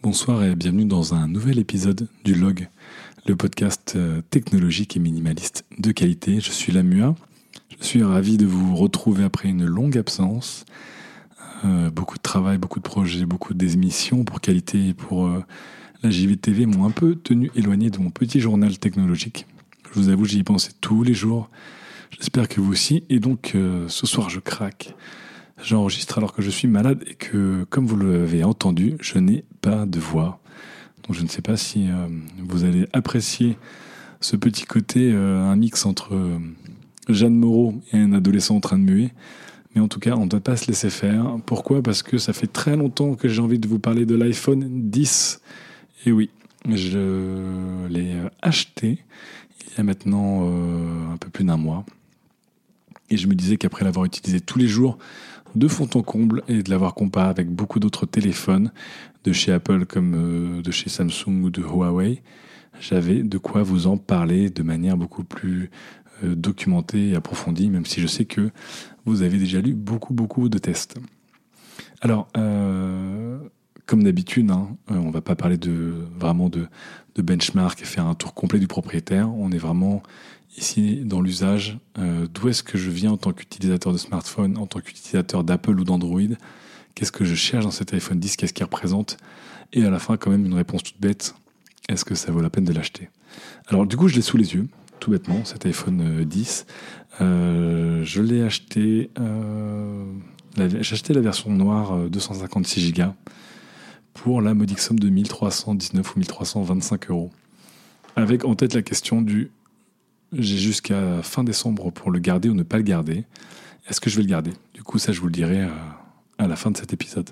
Bonsoir et bienvenue dans un nouvel épisode du Log, le podcast euh, technologique et minimaliste de qualité. Je suis Lamua. Je suis ravi de vous retrouver après une longue absence. Euh, beaucoup de travail, beaucoup de projets, beaucoup d'émissions pour qualité et pour euh, la JVTV m'ont un peu tenu éloigné de mon petit journal technologique. Je vous avoue, j'y pensais tous les jours. J'espère que vous aussi. Et donc, ce soir, je craque. J'enregistre alors que je suis malade et que, comme vous l'avez entendu, je n'ai pas de voix. Donc je ne sais pas si euh, vous allez apprécier ce petit côté, euh, un mix entre euh, Jeanne Moreau et un adolescent en train de muer. Mais en tout cas, on ne doit pas se laisser faire. Pourquoi? Parce que ça fait très longtemps que j'ai envie de vous parler de l'iPhone 10. Et oui, je l'ai acheté il y a maintenant un peu plus d'un mois. Et je me disais qu'après l'avoir utilisé tous les jours, de fond en comble et de l'avoir comparé avec beaucoup d'autres téléphones de chez Apple comme euh, de chez Samsung ou de Huawei, j'avais de quoi vous en parler de manière beaucoup plus euh, documentée et approfondie, même si je sais que vous avez déjà lu beaucoup, beaucoup de tests. Alors, euh, comme d'habitude, hein, on ne va pas parler de, vraiment de, de benchmark et faire un tour complet du propriétaire. On est vraiment ici dans l'usage, euh, d'où est-ce que je viens en tant qu'utilisateur de smartphone, en tant qu'utilisateur d'Apple ou d'Android, qu'est-ce que je cherche dans cet iPhone 10, qu'est-ce qu'il représente, et à la fin quand même une réponse toute bête, est-ce que ça vaut la peine de l'acheter? Alors du coup je l'ai sous les yeux, tout bêtement, cet iPhone 10. Euh, euh, je l'ai acheté, j'ai acheté la version noire 256 Go pour la modique somme de 1319 ou 1325 euros. Avec en tête la question du j'ai jusqu'à fin décembre pour le garder ou ne pas le garder. Est-ce que je vais le garder? Du coup, ça, je vous le dirai euh, à, la fin de cet épisode.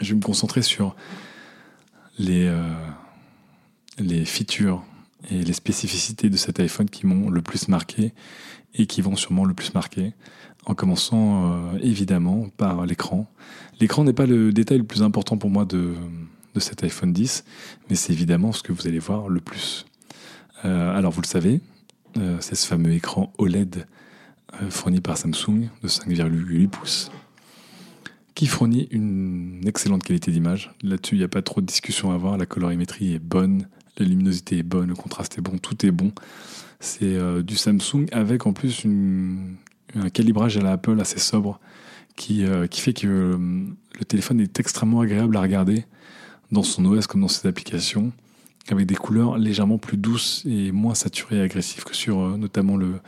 Je vais me concentrer sur les, euh, les features et les spécificités de cet iPhone qui m'ont le plus marqué et qui vont sûrement le plus marquer. En commençant euh, évidemment par l'écran. L'écran n'est pas le détail le plus important pour moi de, de cet iPhone 10, mais c'est évidemment ce que vous allez voir le plus. Euh, alors vous le savez, euh, c'est ce fameux écran OLED euh, fourni par Samsung de 5,8 pouces qui fournit une excellente qualité d'image. Là-dessus, il n'y a pas trop de discussion à avoir. La colorimétrie est bonne, la luminosité est bonne, le contraste est bon, tout est bon. C'est du Samsung avec en plus un calibrage à la Apple assez sobre qui, qui fait que le téléphone est extrêmement agréable à regarder dans son OS comme dans ses applications avec des couleurs légèrement plus douces et moins saturées et agressives que sur euh, notamment le,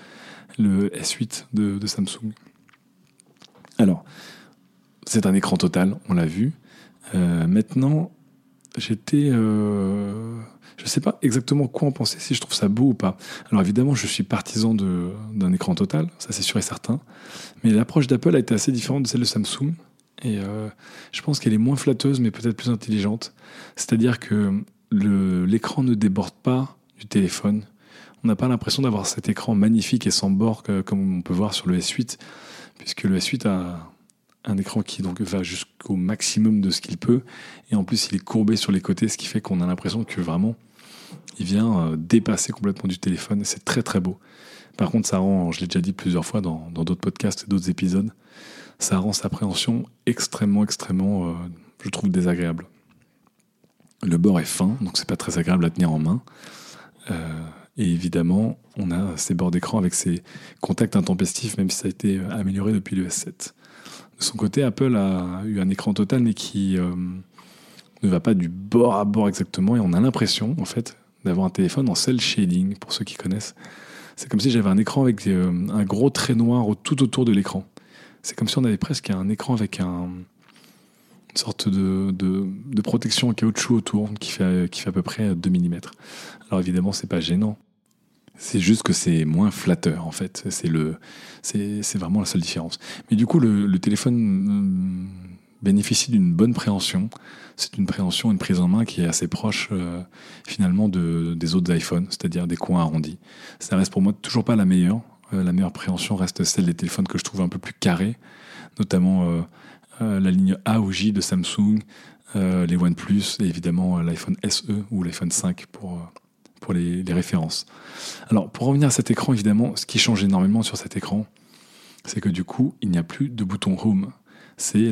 le S8 de, Samsung. Alors, c'est un écran total, on l'a vu. Euh, maintenant, j'étais... Euh, je ne sais pas exactement quoi en penser, si je trouve ça beau ou pas. Alors évidemment, je suis partisan d'un écran total, ça c'est sûr et certain. Mais l'approche d'Apple a été assez différente de celle de Samsung. Et je pense qu'elle est moins flatteuse, mais peut-être plus intelligente. C'est-à-dire que l'écran ne déborde pas du téléphone. On n'a pas l'impression d'avoir cet écran magnifique et sans bord comme on peut voir sur le S8, puisque le S8 a un écran qui va jusqu'au maximum de ce qu'il peut, et en plus il est courbé sur les côtés, ce qui fait qu'on a l'impression que vraiment il vient euh, dépasser complètement du téléphone, et c'est très très beau. Par contre, ça rend, je l'ai déjà dit plusieurs fois dans d'autres podcasts et d'autres épisodes, ça rend sa appréhension extrêmement, extrêmement, euh, je trouve, désagréable. Le bord est fin, donc c'est pas très agréable à tenir en main. Euh, et évidemment, on a ces bords d'écran avec ces contacts intempestifs, même si ça a été amélioré depuis le S7. De son côté, Apple a eu un écran total, mais qui euh, ne va pas du bord à bord exactement. Et on a l'impression, en fait, d'avoir un téléphone en cell shading, pour ceux qui connaissent. C'est comme si j'avais un écran avec euh, un gros trait noir tout autour de l'écran. C'est comme si on avait presque un écran avec un, une sorte de, de, protection en caoutchouc autour qui fait, qui fait à peu près 2 mm. Alors évidemment, c'est pas gênant. C'est juste que c'est moins flatteur en fait. C'est le, c'est vraiment la seule différence. Mais du coup, le, téléphone euh, bénéficie d'une bonne préhension. C'est une préhension, une prise en main qui est assez proche euh, finalement de, des autres iPhones, c'est-à-dire des coins arrondis. Ça reste pour moi toujours pas la meilleure. Euh, la meilleure préhension reste celle des téléphones que je trouve un peu plus carrés, notamment la ligne A ou J de Samsung, euh, les OnePlus et évidemment euh, l'iPhone SE ou l'iPhone 5 pour, pour les, références. Alors pour revenir à cet écran, évidemment, ce qui change énormément sur cet écran, c'est que du coup, il n'y a plus de bouton Home. c'est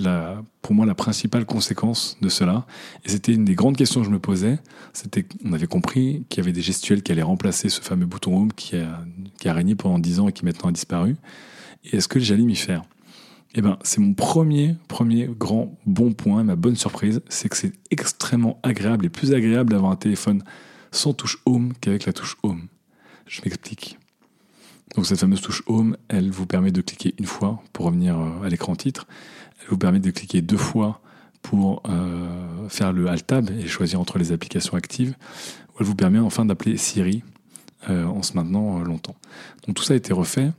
pour moi la principale conséquence de cela. Et c'était une des grandes questions que je me posais. C'était, on avait compris qu'il y avait des gestuels qui allaient remplacer ce fameux bouton Home qui a, qui a régné pendant 10 ans et qui maintenant a disparu. Et est-ce que j'allais m'y faire? Eh ben, c'est mon premier, premier grand bon point, ma bonne surprise, c'est que c'est extrêmement agréable et plus agréable d'avoir un téléphone sans touche Home qu'avec la touche Home. Je m'explique. Donc cette fameuse touche Home, elle vous permet de cliquer une fois pour revenir euh, à l'écran titre. Elle vous permet de cliquer deux fois pour euh, faire le Alt Tab et choisir entre les applications actives. Ou elle vous permet enfin d'appeler Siri euh, en se maintenant longtemps. Donc tout ça a été refait.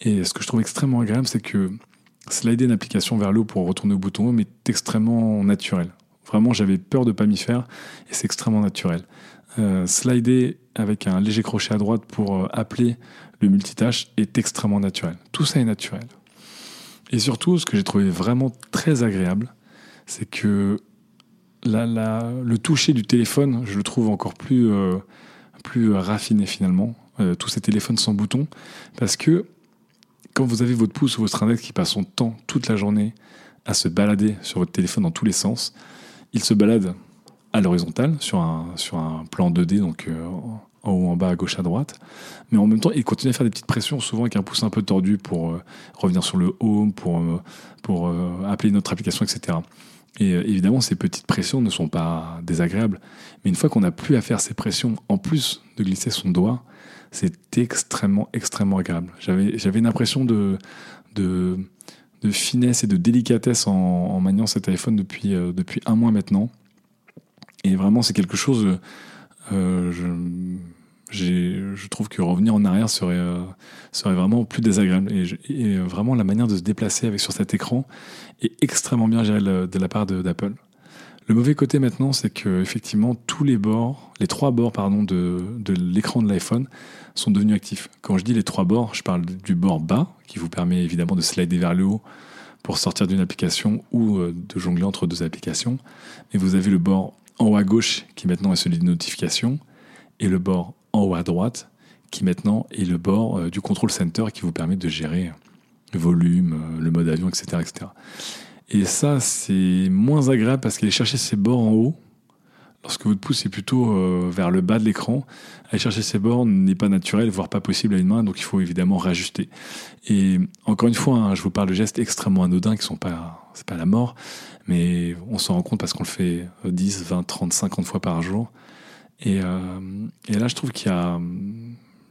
Et ce que je trouve extrêmement agréable, c'est que slider une application vers le haut pour retourner au bouton Home est extrêmement naturel. Vraiment, j'avais peur de ne pas m'y faire et c'est extrêmement naturel. slider avec un léger crochet à droite pour appeler le multitâche est extrêmement naturel. Tout ça est naturel. Et surtout, ce que j'ai trouvé vraiment très agréable, c'est que le toucher du téléphone, je le trouve encore plus, euh, plus raffiné finalement. Euh, tous ces téléphones sans bouton. Parce que quand vous avez votre pouce ou votre index qui passe son temps toute la journée à se balader sur votre téléphone dans tous les sens, il se balade à l'horizontale sur un, plan 2D, donc euh, en haut, en bas, à gauche, à droite. Mais en même temps, il continue à faire des petites pressions, souvent avec un pouce un peu tordu pour euh, revenir sur le home, pour, euh, pour appeler une autre application, etc. Et évidemment, ces petites pressions ne sont pas désagréables. Mais une fois qu'on n'a plus à faire ces pressions, en plus de glisser son doigt, c'est extrêmement, extrêmement agréable. J'avais, une impression de, de, de, finesse et de délicatesse en, en maniant cet iPhone depuis, depuis un mois maintenant. Et vraiment, c'est quelque chose. Euh, je, je trouve que revenir en arrière serait, euh, serait vraiment plus désagréable. Et, vraiment, la manière de se déplacer avec, sur cet écran est extrêmement bien gérée de la part d'Apple. Le mauvais côté maintenant, c'est que effectivement tous les bords, les trois bords pardon de, l'écran de l'iPhone sont devenus actifs. Quand je dis les trois bords, je parle du bord bas qui vous permet évidemment de slider vers le haut pour sortir d'une application ou euh, de jongler entre deux applications. Mais vous avez le bord en haut à gauche qui maintenant est celui de notification et le bord en haut à droite, qui maintenant est le bord euh, du control center qui vous permet de gérer le volume, euh, le mode avion, etc. etc. Et ça, c'est moins agréable parce qu'aller chercher ces bords en haut, lorsque votre pouce est plutôt euh, vers le bas de l'écran, aller chercher ces bords n'est pas naturel, voire pas possible à une main, donc il faut évidemment réajuster. Et encore une fois, hein, je vous parle de gestes extrêmement anodins qui sont pas, c'est pas la mort, mais on s'en rend compte parce qu'on le fait 10, 20, 30, 50 fois par jour. Euh, et, là, je trouve qu'il y a,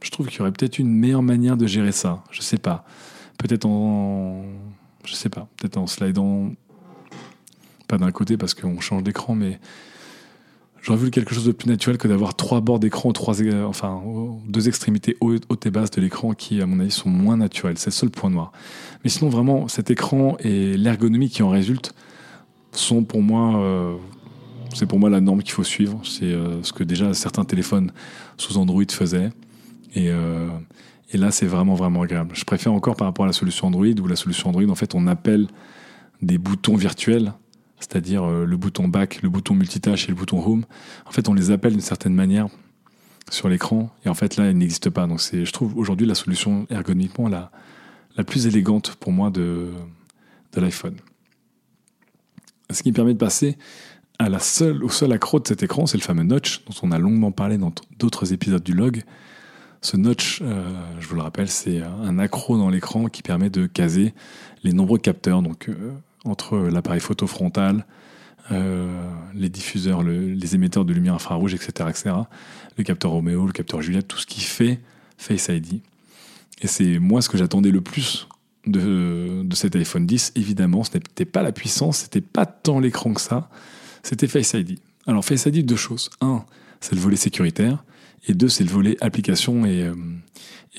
je trouve qu'il y aurait peut-être une meilleure manière de gérer ça. Je sais pas. Peut-être en, je sais pas. Peut-être en slidant pas d'un côté parce qu'on change d'écran, mais j'aurais vu quelque chose de plus naturel que d'avoir trois bords d'écran, trois, enfin deux extrémités hautes et basses de l'écran qui, à mon avis, sont moins naturelles. C'est le seul point noir. Mais sinon, vraiment, cet écran et l'ergonomie qui en résulte sont pour moi euh, c'est pour moi la norme qu'il faut suivre. C'est euh, ce que déjà certains téléphones sous Android faisaient. Et, euh, et là, c'est vraiment, vraiment agréable. Je préfère encore par rapport à la solution Android, où la solution Android, en fait, on appelle des boutons virtuels, c'est-à-dire euh, le bouton back, le bouton multitâche et le bouton home. En fait, on les appelle d'une certaine manière sur l'écran. Et en fait, là, ils n'existent pas. Donc, je trouve aujourd'hui la solution ergonomiquement la, la plus élégante pour moi de, de l'iPhone. Ce qui me permet de passer à la seule, au seul accro de cet écran, c'est le fameux notch dont on a longuement parlé dans d'autres épisodes du log. Ce notch, euh, je vous le rappelle, c'est un accro dans l'écran qui permet de caser les nombreux capteurs, donc euh, entre l'appareil photo frontal, euh, les diffuseurs, les émetteurs de lumière infrarouge, etc., etc., le capteur Romeo, le capteur Juliette, tout ce qui fait Face ID. Et c'est moi ce que j'attendais le plus de, cet iPhone 10. Évidemment, ce n'était pas la puissance, c'était pas tant l'écran que ça c'était Face ID. Alors Face ID, deux choses. Un, c'est le volet sécuritaire, et deux, c'est le volet application et, euh,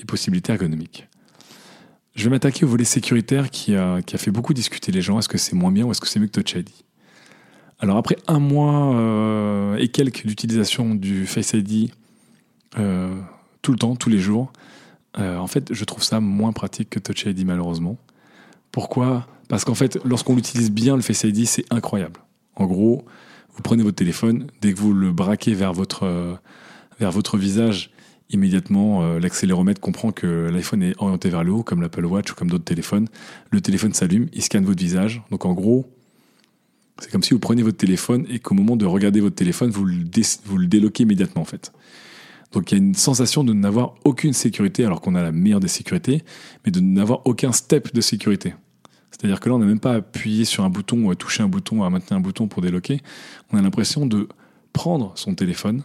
possibilités ergonomiques. Je vais m'attaquer au volet sécuritaire qui a, fait beaucoup discuter les gens. Est-ce que c'est moins bien ou est-ce que c'est mieux que Touch ID Alors après un mois euh, et quelques d'utilisation du Face ID euh, tout le temps, tous les jours, en fait, je trouve ça moins pratique que Touch ID malheureusement. Pourquoi? Parce qu'en fait, lorsqu'on l'utilise bien, le Face ID, c'est incroyable. En gros, vous prenez votre téléphone, dès que vous le braquez vers votre, euh, vers votre visage, immédiatement, euh, l'accéléromètre comprend que l'iPhone est orienté vers le haut, comme l'Apple Watch ou comme d'autres téléphones. Le téléphone s'allume, il scanne votre visage. Donc en gros, c'est comme si vous preniez votre téléphone et qu'au moment de regarder votre téléphone, vous le, vous le déloquez immédiatement en fait. Donc il y a une sensation de n'avoir aucune sécurité alors qu'on a la meilleure des sécurités, mais de n'avoir aucun step de sécurité. C'est-à-dire que là, on n'a même pas appuyé sur un bouton ou à toucher un bouton, ou à maintenir un bouton pour déloquer. On a l'impression de prendre son téléphone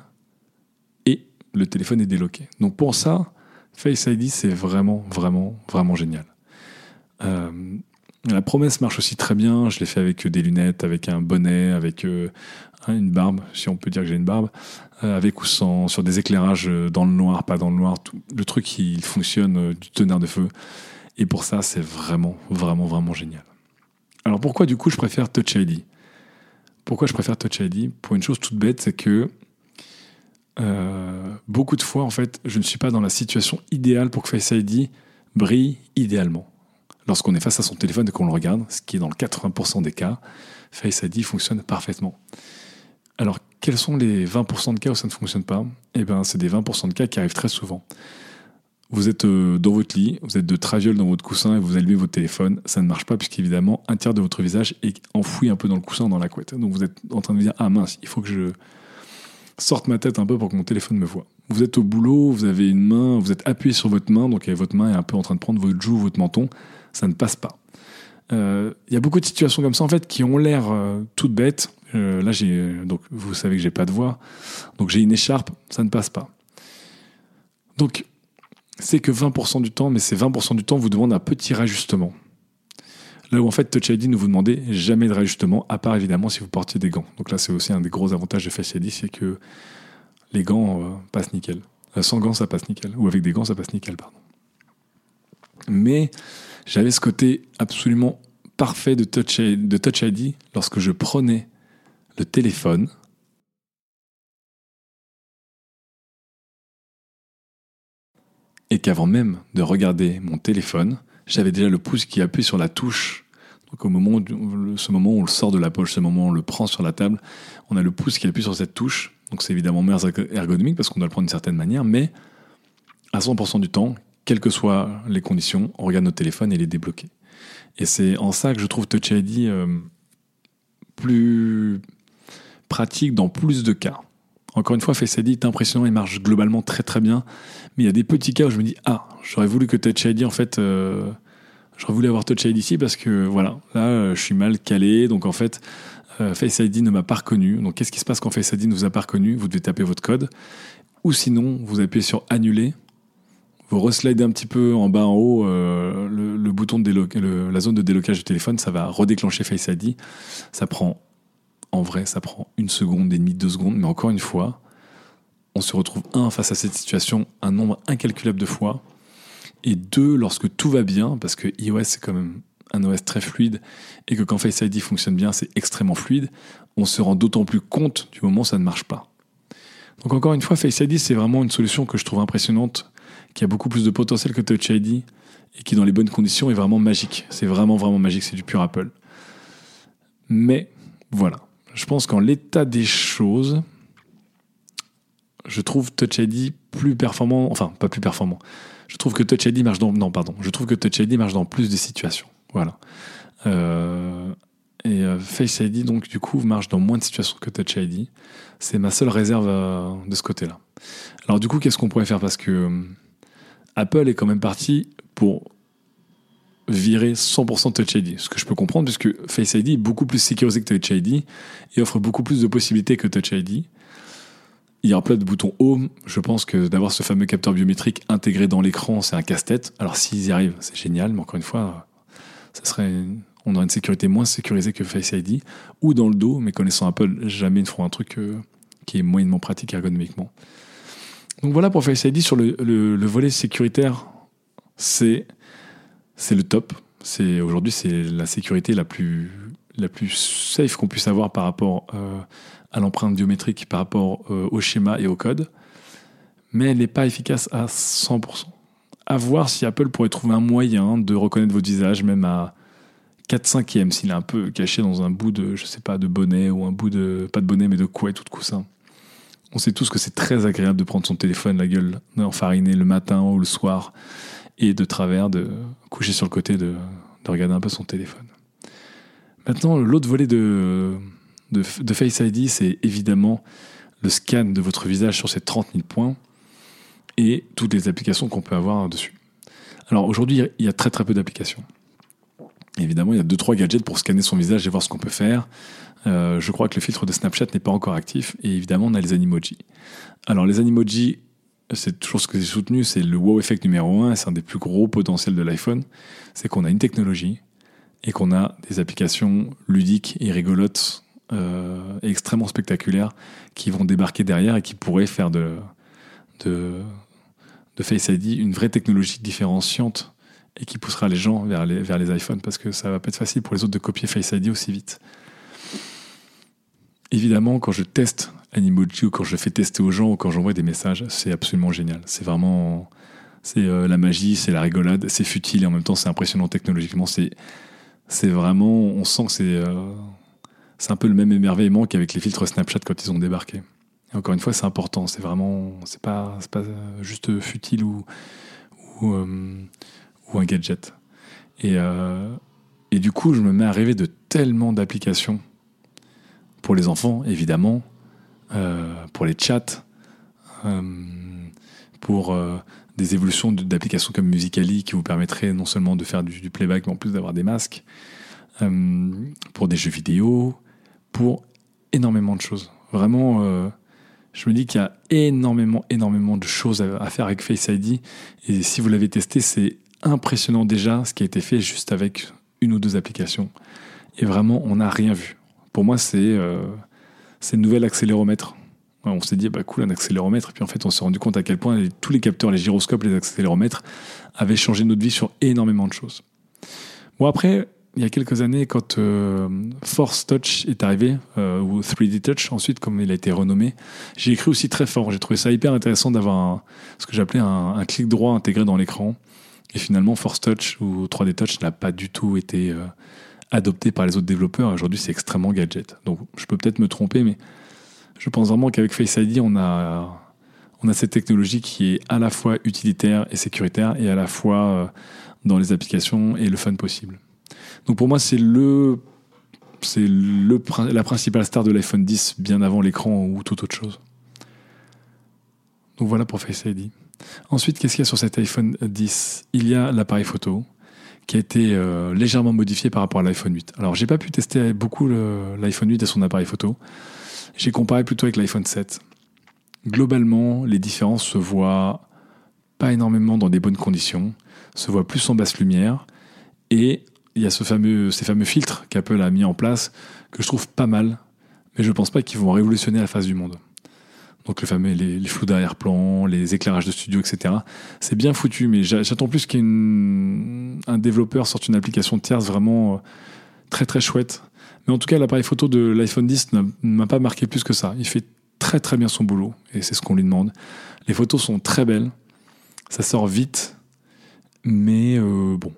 et le téléphone est déloqué. Donc pour ça, Face ID, c'est vraiment, vraiment, vraiment génial. Euh, la promesse marche aussi très bien. Je l'ai fait avec des lunettes, avec un bonnet, avec euh, une barbe, si on peut dire que j'ai une barbe, euh, avec ou sans, sur des éclairages dans le noir, pas dans le noir. Le truc, il fonctionne du tonnerre de feu. Et pour ça, c'est vraiment, vraiment, vraiment génial. Alors pourquoi du coup je préfère Touch ID Pourquoi je préfère Touch ID Pour une chose toute bête, c'est que euh, beaucoup de fois, en fait, je ne suis pas dans la situation idéale pour que Face ID brille idéalement. Lorsqu'on est face à son téléphone et qu'on le regarde, ce qui est dans le 80% des cas, Face ID fonctionne parfaitement. Alors, quels sont les 20% de cas où ça ne fonctionne pas? Eh bien, c'est des 20% de cas qui arrivent très souvent. Vous êtes euh, dans votre lit, vous êtes de traviole dans votre coussin et vous allumez votre téléphone. Ça ne marche pas puisqu'évidemment, un tiers de votre visage est enfoui un peu dans le coussin, dans la couette. Donc vous êtes en train de dire, ah mince, il faut que je sorte ma tête un peu pour que mon téléphone me voit. Vous êtes au boulot, vous avez une main, vous êtes appuyé sur votre main, donc votre main est un peu en train de prendre votre joue, votre menton. Ça ne passe pas. Euh, il y a beaucoup de situations comme ça en fait qui ont l'air euh, toutes bêtes. là, j'ai donc vous savez que j'ai pas de voix, donc j'ai une écharpe, ça ne passe pas. Donc c'est que 20% du temps, mais c'est 20% du temps vous demande un petit rajustement. Là où en fait Touch ID ne vous demandez jamais de rajustement, à part évidemment si vous portiez des gants. Donc là c'est aussi un des gros avantages de Face ID, c'est que les gants euh, passent nickel. Euh, sans gants ça passe nickel, ou avec des gants ça passe nickel, pardon. Mais j'avais ce côté absolument parfait de Touch ID lorsque je prenais le téléphone et qu'avant même de regarder mon téléphone, j'avais déjà le pouce qui appuie sur la touche. Donc au moment où, ce moment où on le sort de la poche, ce moment où on le prend sur la table, on a le pouce qui appuie sur cette touche. Donc c'est évidemment moins ergonomique parce qu'on doit le prendre d'une certaine manière, mais à 100% du temps, quelles que soient les conditions, on regarde notre téléphone et il est débloqué. Et c'est en ça que je trouve Touch ID euh, plus pratique dans plus de cas. Encore une fois, Face ID est impressionnant, il marche globalement très très bien. Mais il y a des petits cas où je me dis Ah, j'aurais voulu que Touch ID, en fait, euh, j'aurais voulu avoir Touch ID ici parce que voilà, là, euh, je suis mal calé. Donc en fait, euh, Face ID ne m'a pas reconnu. Donc qu'est-ce qui se passe quand Face ID ne vous a pas reconnu Vous devez taper votre code. Ou sinon, vous appuyez sur Annuler. Vous reslidez un petit peu en bas en haut le, bouton de la zone de délocage du téléphone, ça va redéclencher Face ID. Ça prend en vrai, ça prend une seconde et demie, deux secondes, mais encore une fois, on se retrouve, un, face à cette situation un nombre incalculable de fois, et deux, lorsque tout va bien, parce que iOS c'est quand même un OS très fluide, et que quand Face ID fonctionne bien, c'est extrêmement fluide, on se rend d'autant plus compte du moment où ça ne marche pas. Donc encore une fois, Face ID, c'est vraiment une solution que je trouve impressionnante, qui a beaucoup plus de potentiel que Touch ID, et qui dans les bonnes conditions est vraiment magique. C'est vraiment, vraiment magique, c'est du pur Apple. Mais voilà, je pense qu'en l'état des choses, je trouve Touch ID plus performant, enfin pas plus performant. Je trouve que Touch ID marche dans, non pardon, je trouve que Touch ID marche dans plus de situations. Voilà. Euh, et euh, Face ID donc du coup marche dans moins de situations que Touch ID. C'est ma seule réserve euh, de ce côté-là. Alors du coup, qu'est-ce qu'on pourrait faire? Parce que Apple est quand même parti pour virer 100% Touch ID. Ce que je peux comprendre puisque Face ID est beaucoup plus sécurisé que Touch ID et offre beaucoup plus de possibilités que Touch ID. Il y a plein de boutons Home. Je pense que d'avoir ce fameux capteur biométrique intégré dans l'écran, c'est un casse-tête. Alors s'ils y arrivent, c'est génial, mais encore une fois, ça serait, on aurait une sécurité moins sécurisée que Face ID. Ou dans le dos, mais connaissant Apple, jamais ils ne feront un truc euh, qui est moyennement pratique ergonomiquement. Donc voilà pour Face ID sur le volet sécuritaire, c'est c'est le top. C'est aujourd'hui c'est la sécurité la plus la plus safe qu'on puisse avoir par rapport euh, à l'empreinte biométrique, par rapport euh, au schéma et au code, mais elle n'est pas efficace à 100%. À voir si Apple pourrait trouver un moyen de reconnaître votre visage, même à 4 5 e s'il est un peu caché dans un bout de, je sais pas, de bonnet ou un bout de, pas de bonnet, mais de couette ou de coussin. On sait tous que c'est très agréable de prendre son téléphone, la gueule enfarinée le matin ou le soir, et de travers, de coucher sur le côté, de, regarder un peu son téléphone. Maintenant, l'autre volet de, de, Face ID, c'est évidemment le scan de votre visage sur ces 30 000 points et toutes les applications qu'on peut avoir dessus. Alors aujourd'hui, il y a très très peu d'applications. Évidemment, il y a 2-3 gadgets pour scanner son visage et voir ce qu'on peut faire. Euh, je crois que le filtre de Snapchat n'est pas encore actif. Et évidemment, on a les Animoji. Alors, les Animoji, c'est toujours ce que j'ai soutenu, c'est le wow effect numéro 1. C'est un des plus gros potentiels de l'iPhone. C'est qu'on a une technologie et qu'on a des applications ludiques et rigolotes euh, extrêmement spectaculaires qui vont débarquer derrière et qui pourraient faire de, de, de Face ID une vraie technologie différenciante et qui poussera les gens vers les, vers les iPhones parce que ça va pas être facile pour les autres de copier Face ID aussi vite. Évidemment, quand je teste Animoji ou quand je fais tester aux gens ou quand j'envoie des messages, c'est absolument génial. C'est vraiment c'est euh, la magie, c'est la rigolade, c'est futile et en même temps c'est impressionnant technologiquement. C'est vraiment, on sent que c'est euh, c'est un peu le même émerveillement qu'avec les filtres Snapchat quand ils ont débarqué. Encore une fois, c'est important. C'est vraiment, c'est pas, pas juste futile ou ou, euh, ou un gadget. Et, euh, et du coup, je me mets à rêver de tellement d'applications pour les enfants, évidemment, euh, pour les chats, euh, pour des évolutions d'applications comme Musicali qui vous permettraient non seulement de faire du, playback, mais en plus d'avoir des masques, pour des jeux vidéo, pour énormément de choses. Vraiment, je me dis qu'il y a énormément, énormément de choses à, faire avec Face ID. Et si vous l'avez testé, c'est impressionnant déjà ce qui a été fait juste avec une ou deux applications. Et vraiment, on n'a rien vu. Pour moi, c'est euh, le nouvel accéléromètre. On s'est dit, bah cool, un accéléromètre. Et puis en fait, on s'est rendu compte à quel point tous les capteurs, les gyroscopes, les accéléromètres avaient changé notre vie sur énormément de choses. Bon, après, il y a quelques années, quand euh, Force Touch est arrivé, euh, ou 3D Touch ensuite, comme il a été renommé, j'ai écrit aussi très fort. J'ai trouvé ça hyper intéressant d'avoir ce que j'appelais un, un, clic droit intégré dans l'écran. Et finalement, Force Touch ou 3D Touch n'a pas du tout été euh, adopté par les autres développeurs. Aujourd'hui, c'est extrêmement gadget. Donc, je peux peut-être me tromper, mais je pense vraiment qu'avec Face ID, on a, on a cette technologie qui est à la fois utilitaire et sécuritaire, et à la fois euh, dans les applications et le fun possible. Donc, pour moi, c'est le c'est le, la principale star de l'iPhone 10 bien avant l'écran ou toute autre chose. Donc voilà pour Face ID. Ensuite, qu'est-ce qu'il y a sur cet iPhone 10 Il y a l'appareil photo qui a été euh, légèrement modifié par rapport à l'iPhone 8. Alors, j'ai pas pu tester beaucoup l'iPhone 8 et son appareil photo. J'ai comparé plutôt avec l'iPhone 7. Globalement, les différences se voient pas énormément dans des bonnes conditions, se voient plus en basse lumière, et il y a ces fameux filtres qu'Apple a mis en place que je trouve pas mal, mais je pense pas qu'ils vont révolutionner la face du monde donc le fameux les, flous d'arrière-plan, les éclairages de studio, etc. C'est bien foutu, mais j'attends plus qu'un développeur sorte une application tierce vraiment euh, très très chouette. Mais en tout cas, l'appareil photo de l'iPhone 10 ne m'a pas marqué plus que ça. Il fait très très bien son boulot, et c'est ce qu'on lui demande. Les photos sont très belles, ça sort vite, mais euh, bon,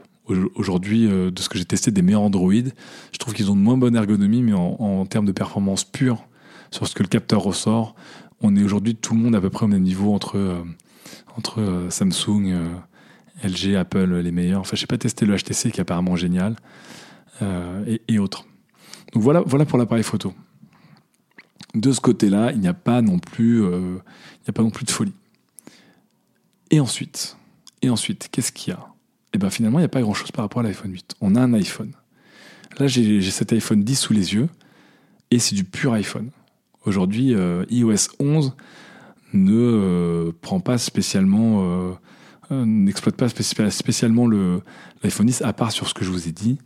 aujourd'hui, euh, de ce que j'ai testé des meilleurs Android, je trouve qu'ils ont de moins bonne ergonomie, mais en, en termes de performance pure, sur ce que le capteur ressort, on est aujourd'hui tout le monde à peu près au même niveau entre, euh, euh, Samsung, euh, LG, Apple, les meilleurs. Enfin, je n'ai pas testé le HTC qui est apparemment génial et, autres. Donc voilà, pour l'appareil photo. De ce côté-là, il n'y a pas non plus, de folie. Et ensuite, et ensuite, qu'est-ce qu'il y a? Eh bien, finalement, il n'y a pas grand-chose par rapport à l'iPhone 8. On a un iPhone. Là, j'ai cet iPhone 10 sous les yeux et c'est du pur iPhone. Aujourd'hui, euh, iOS 11 ne euh, prend pas spécialement, euh, n'exploite pas spécialement l'iPhone 10 à part sur ce que je vous ai dit.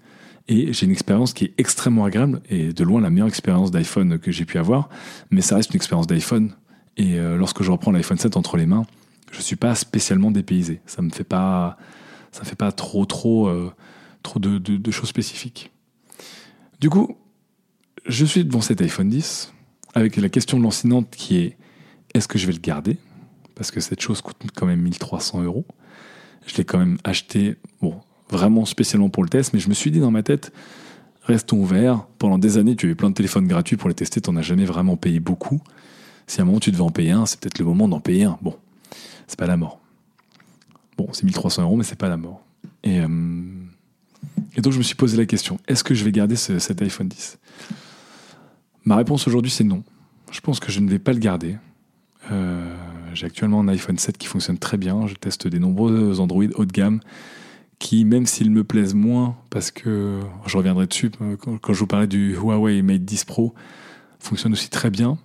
Et j'ai une expérience qui est extrêmement agréable et de loin la meilleure expérience d'iPhone que j'ai pu avoir. Mais ça reste une expérience d'iPhone. Et lorsque je reprends l'iPhone 7 entre les mains, je suis pas spécialement dépaysé. Ça me fait pas, ça me fait pas trop, trop, trop de, de choses spécifiques. Du coup, je suis devant cet iPhone 10 avec la question lancinante qui est est-ce que je vais le garder? Parce que cette chose coûte quand même 1300 euros. Je l'ai quand même acheté, vraiment spécialement pour le test, mais je me suis dit dans ma tête, restons ouverts. Pendant des années, tu avais plein de téléphones gratuits pour les tester, tu n'en as jamais vraiment payé beaucoup. Si à un moment tu devais en payer un, c'est peut-être le moment d'en payer un. Bon, c'est pas la mort. Bon, c'est 1300 euros, mais c'est pas la mort. Et, euh, et, donc je me suis posé la question est-ce que je vais garder cet iPhone 10 Ma réponse aujourd'hui, c'est non. Je pense que je ne vais pas le garder. Euh, j'ai actuellement un iPhone 7 qui fonctionne très bien. Je teste des nombreux Android haut de gamme qui, même s'ils me plaisent moins, parce que je reviendrai dessus euh, quand je vous parlais du Huawei Mate 10 Pro, fonctionne aussi très bien.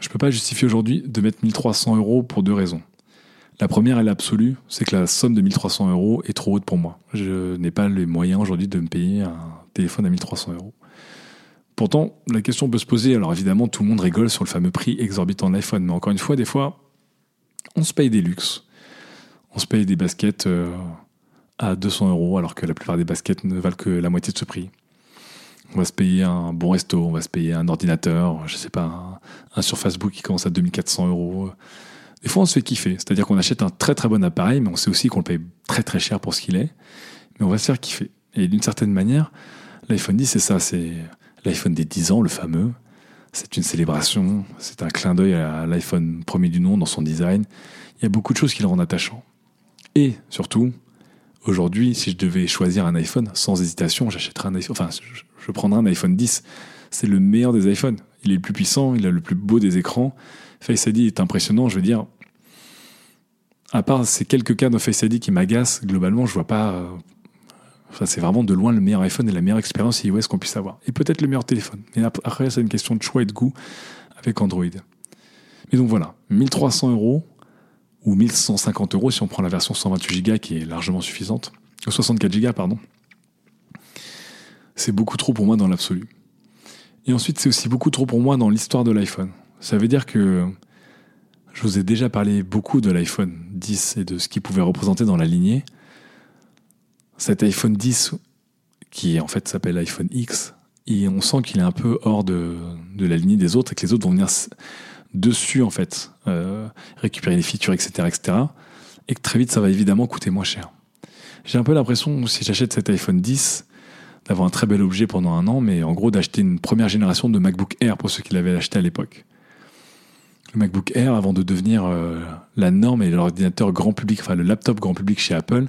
Je ne peux pas justifier aujourd'hui de mettre 1300 euros pour deux raisons. La première est l'absolue, c'est que la somme de 1300 euros est trop haute pour moi. Je n'ai pas les moyens aujourd'hui de me payer un téléphone à 1300 euros. Pourtant, la question peut se poser. Alors évidemment, tout le monde rigole sur le fameux prix exorbitant de l'iPhone. Mais encore une fois, des fois, on se paye des luxes. On se paye des baskets euh, à 200 euros, alors que la plupart des baskets ne valent que la moitié de ce prix. On va se payer un bon resto, on va se payer un ordinateur, je sais pas, un, sur Facebook qui commence à 2400 euros. Des fois, on se fait kiffer. C'est-à-dire qu'on achète un très très bon appareil, mais on sait aussi qu'on le paye très très cher pour ce qu'il est. Mais on va se faire kiffer. Et d'une certaine manière, l'iPhone 10, c'est ça, c'est l'iPhone des 10 ans, le fameux. C'est une célébration, c'est un clin d'œil à l'iPhone premier du nom dans son design. Il y a beaucoup de choses qui le rendent attachant. Et surtout, aujourd'hui, si je devais choisir un iPhone, sans hésitation, j'achèterais un iPhone. Enfin, je, prendrais un iPhone 10. C'est le meilleur des iPhones. Il est le plus puissant, il a le plus beau des écrans. Face ID est impressionnant, je veux dire. À part ces quelques cas de Face ID qui m'agacent, globalement, je vois pas euh, c'est vraiment de loin le meilleur iPhone et la meilleure expérience iOS qu'on puisse avoir. Et peut-être le meilleur téléphone. Mais après, c'est une question de choix et de goût avec Android. Mais donc voilà, 1300 euros ou 1150 euros si on prend la version 128 Go qui est largement suffisante. 64 Go, pardon. C'est beaucoup trop pour moi dans l'absolu. Et ensuite, c'est aussi beaucoup trop pour moi dans l'histoire de l'iPhone. Ça veut dire que je vous ai déjà parlé beaucoup de l'iPhone 10 et de ce qu'il pouvait représenter dans la lignée cet iPhone 10 qui en fait s'appelle iPhone X, et on sent qu'il est un peu hors de, la lignée des autres et que les autres vont venir dessus en fait, euh, récupérer les features, etc., etc. Et que très vite ça va évidemment coûter moins cher. J'ai un peu l'impression, si j'achète cet iPhone 10, d'avoir un très bel objet pendant un an, mais en gros d'acheter une première génération de MacBook Air pour ceux qui l'avaient acheté à l'époque. Le MacBook Air, avant de devenir euh, la norme et l'ordinateur grand public, enfin le laptop grand public chez Apple,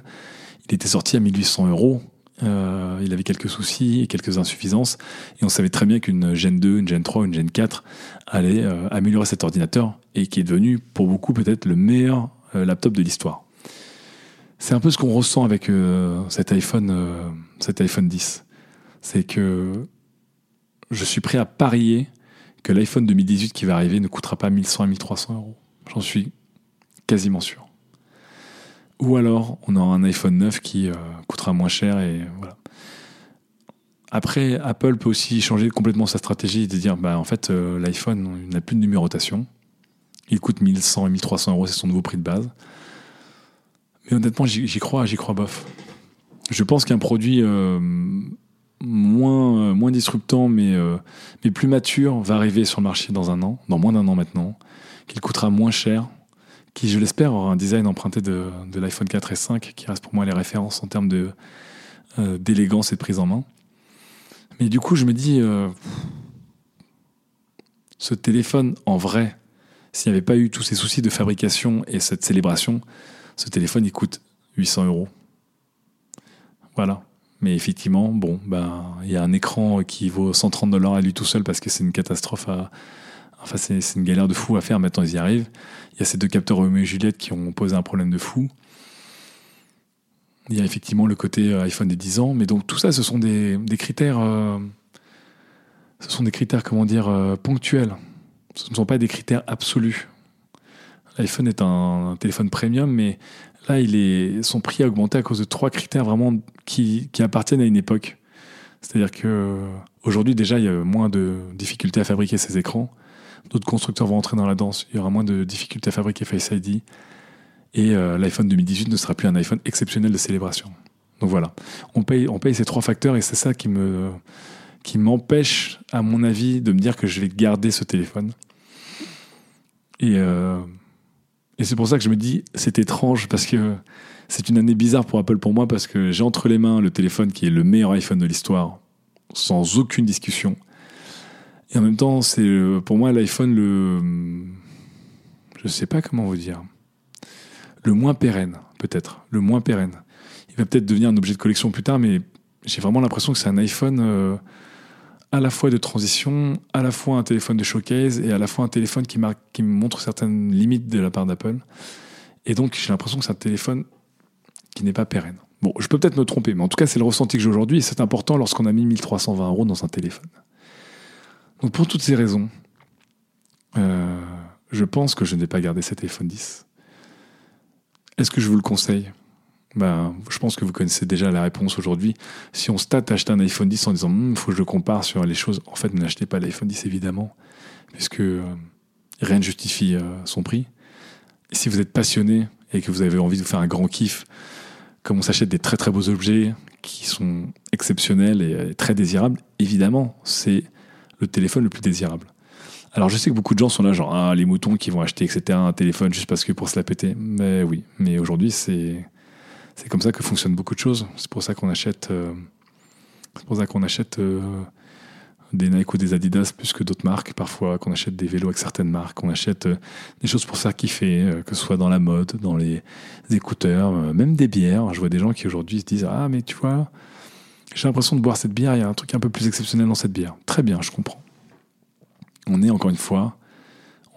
il était sorti à 1800 euros. Euh, il avait quelques soucis et quelques insuffisances. Et on savait très bien qu'une Gen 2, une Gen 3, une Gen 4 allait euh, améliorer cet ordinateur et qui est devenu pour beaucoup peut-être le meilleur euh, laptop de l'histoire. C'est un peu ce qu'on ressent avec cet, iPhone, cet iPhone 10. C'est que je suis prêt à parier que l'iPhone 2018 qui va arriver ne coûtera pas 1100 à 1300 euros. J'en suis quasiment sûr. Ou alors, on aura un iPhone 9 qui euh, coûtera moins cher et voilà. Après, Apple peut aussi changer complètement sa stratégie et dire, bah, en fait, euh, l'iPhone n'a plus de numérotation. Il coûte 1100 et 1300 euros, c'est son nouveau prix de base. Mais honnêtement, j'y crois, j'y crois bof. Je pense qu'un produit euh, moins, moins disruptant, mais, mais plus mature, va arriver sur le marché dans un an, dans moins d'un an maintenant, qu'il coûtera moins cher qui, je l'espère, aura un design emprunté de, l'iPhone 4 et 5, qui reste pour moi les références en termes euh, d'élégance et de prise en main. Mais du coup, je me dis, euh, ce téléphone, en vrai, s'il n'y avait pas eu tous ces soucis de fabrication et cette célébration, ce téléphone, il coûte 800 euros. Voilà. Mais effectivement, bon, ben, il y a un écran qui vaut 130 dollars à lui tout seul parce que c'est une catastrophe à, Enfin, c'est une galère de fou à faire, maintenant ils y arrivent. Il y a ces deux capteurs Romeo et Juliette qui ont posé un problème de fou. Il y a effectivement le côté euh, iPhone des 10 ans, mais donc tout ça, ce sont des, critères, euh, ce sont des critères, comment dire, euh, ponctuels. Ce ne sont pas des critères absolus. L'iPhone est un, téléphone premium, mais là, son prix a augmenté à cause de trois critères vraiment qui, qui appartiennent à une époque. C'est-à-dire que aujourd'hui déjà, il y a moins de difficultés à fabriquer ces écrans d'autres constructeurs vont entrer dans la danse, il y aura moins de difficultés à fabriquer Face ID. Et euh, l'iPhone 2018 ne sera plus un iPhone exceptionnel de célébration. Donc voilà, on paye, on paye ces trois facteurs et c'est ça qui me qui m'empêche, à mon avis, de me dire que je vais garder ce téléphone. Et, euh, et c'est pour ça que je me dis, c'est étrange parce que c'est une année bizarre pour Apple pour moi parce que j'ai entre les mains le téléphone qui est le meilleur iPhone de l'histoire, sans aucune discussion. Et en même temps, c'est euh, pour moi l'iPhone le. Je sais pas comment vous dire. Le moins pérenne, peut-être. Le moins pérenne. Il va peut-être devenir un objet de collection plus tard, mais j'ai vraiment l'impression que c'est un iPhone euh, à la fois de transition, à la fois un téléphone de showcase et à la fois un téléphone qui, marque, qui montre certaines limites de la part d'Apple. Et donc, j'ai l'impression que c'est un téléphone qui n'est pas pérenne. Bon, je peux peut-être me tromper, mais en tout cas, c'est le ressenti que j'ai aujourd'hui et c'est important lorsqu'on a mis 1320 euros dans un téléphone. Donc, pour toutes ces raisons, euh, je pense que je n'ai pas gardé cet iPhone 10. Est-ce que je vous le conseille? Ben, je pense que vous connaissez déjà la réponse aujourd'hui. Si on se tâte à acheter un iPhone 10 en disant il hmm, faut que je le compare sur les choses, en fait, n'achetez pas l'iPhone 10 évidemment, puisque euh, rien ne justifie euh, son prix. Et si vous êtes passionné et que vous avez envie de vous faire un grand kiff, comme on s'achète des très très beaux objets qui sont exceptionnels et très désirables, évidemment, c'est le téléphone le plus désirable. Alors je sais que beaucoup de gens sont là, genre, ah, les moutons qui vont acheter, etc., un téléphone juste parce que pour se la péter. Mais oui, mais aujourd'hui, c'est c'est comme ça que fonctionnent beaucoup de choses. C'est pour ça qu'on achète, euh, pour ça qu'on achète euh, des Nike ou des Adidas plus que d'autres marques. Parfois, qu'on achète des vélos avec certaines marques, qu'on achète euh, des choses pour ça kiffer, que ce soit dans la mode, dans les écouteurs, même des bières. Je vois des gens qui aujourd'hui se disent ah mais tu vois, j'ai l'impression de boire cette bière. Il y a un truc un peu plus exceptionnel dans cette bière. Très bien, je comprends. On est encore une fois,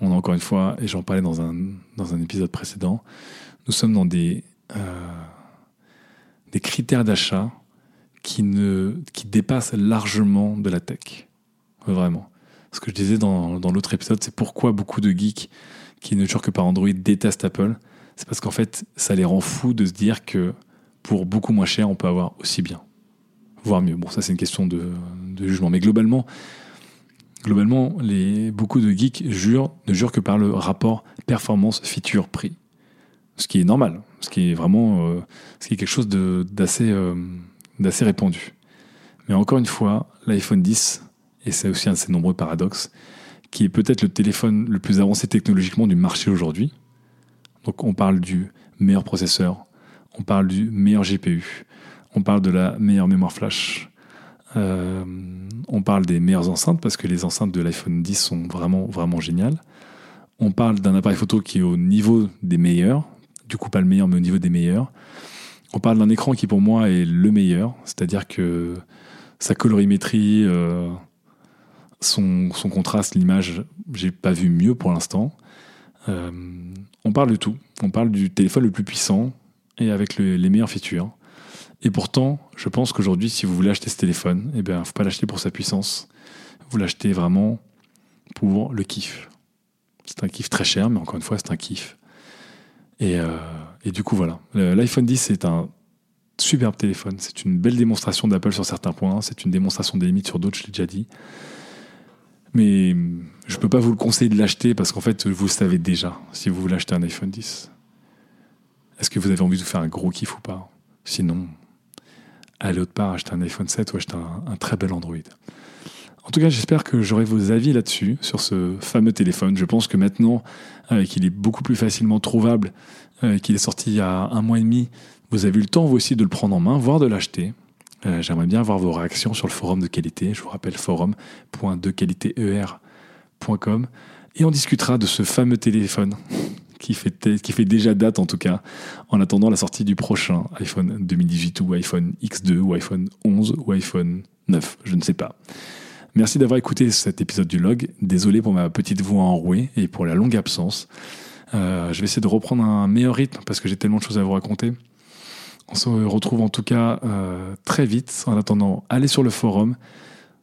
on est encore une fois, et j'en parlais dans un dans un épisode précédent. Nous sommes dans des des critères d'achat qui, qui dépassent largement de la tech. Vraiment. Ce que je disais dans, dans l'autre épisode, c'est pourquoi beaucoup de geeks qui ne jurent que par Android détestent Apple. C'est parce qu'en fait, ça les rend fous de se dire que pour beaucoup moins cher, on peut avoir aussi bien, voire mieux. Bon, ça c'est une question de, jugement. Mais globalement, globalement beaucoup de geeks ne jurent que par le rapport performance-feature-prix ce qui est normal, ce qui est vraiment euh, ce qui est quelque chose d'assez euh, d'assez répandu. Mais encore une fois, l'iPhone 10, et c'est aussi un de nombreux paradoxes, qui est peut-être le téléphone le plus avancé technologiquement du marché aujourd'hui. Donc on parle du meilleur processeur, on parle du meilleur GPU, on parle de la meilleure mémoire flash, euh, on parle des meilleures enceintes parce que les enceintes de l'iPhone 10 sont vraiment vraiment géniales. On parle d'un appareil photo qui est au niveau des meilleurs, du coup pas le meilleur, mais au niveau des meilleurs. On parle d'un écran qui pour moi est le meilleur, c'est-à-dire que sa colorimétrie, euh, son, contraste, l'image, j'ai pas vu mieux pour l'instant. Euh, on parle de tout. On parle du téléphone le plus puissant et avec les meilleures features. Et pourtant, je pense qu'aujourd'hui, si vous voulez acheter ce téléphone, eh bien, faut pas l'acheter pour sa puissance. Vous l'achetez vraiment pour le kiff. C'est un kiff très cher, mais encore une fois, c'est un kiff. Euh, et, du coup, voilà. L'iPhone 10 est un superbe téléphone. C'est une belle démonstration d'Apple sur certains points. C'est une démonstration des limites sur d'autres, je l'ai déjà dit. Mais je ne peux pas vous le conseiller de l'acheter parce qu'en fait, vous le savez déjà si vous voulez acheter un iPhone 10. Est-ce que vous avez envie de vous faire un gros kiff ou pas? Sinon, allez autre part, acheter un iPhone 7 ou acheter un très bel Android. En tout cas, j'espère que j'aurai vos avis là-dessus, sur ce fameux téléphone. Je pense que maintenant qu'il est beaucoup plus facilement trouvable, qu'il est sorti il y a un mois et demi, vous avez eu le temps vous aussi de le prendre en main, voire de l'acheter. Euh, j'aimerais bien voir vos réactions sur le forum de qualité. Je vous rappelle forum.dequalitéer.com et on discutera de ce fameux téléphone qui fait, déjà date en tout cas, en attendant la sortie du prochain iPhone 2018 ou iPhone X2 ou iPhone 11 ou iPhone 9, je ne sais pas. Merci d'avoir écouté cet épisode du log. Désolé pour ma petite voix enrouée et pour la longue absence. Euh, je vais essayer de reprendre un meilleur rythme parce que j'ai tellement de choses à vous raconter. On se retrouve en tout cas euh, très vite. En attendant, allez sur le forum,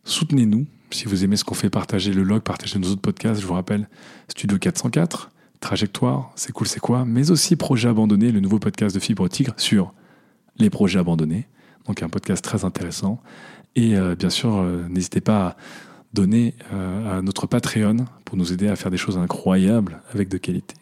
soutenez-nous. Si vous aimez ce qu'on fait, partagez le log, partagez nos autres podcasts. Je vous rappelle, Studio 404, Trajectoire, c'est cool, c'est quoi, mais aussi Projet Abandonné, le nouveau podcast de Fibre Tigre sur les projets abandonnés. Donc un podcast très intéressant. Et euh, bien sûr, euh, n'hésitez pas à donner euh, à notre Patreon pour nous aider à faire des choses incroyables avec de qualité.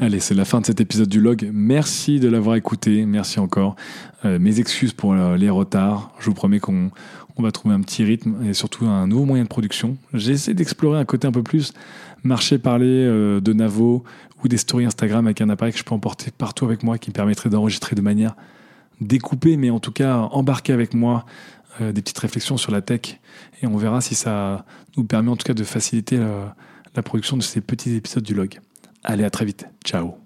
Allez, c'est la fin de cet épisode du log. Merci de l'avoir écouté. Merci encore. mes excuses pour les retards. Je vous promets qu'on on va trouver un petit rythme et surtout un nouveau moyen de production. J'ai essayé d'explorer un côté un peu plus marché parler de Navo ou des stories Instagram avec un appareil que je peux emporter partout avec moi qui me permettrait d'enregistrer de manière découpée, mais en tout cas embarquer avec moi des petites réflexions sur la tech et on verra si ça nous permet en tout cas de faciliter la production de ces petits épisodes du log. Allez, à très vite. Ciao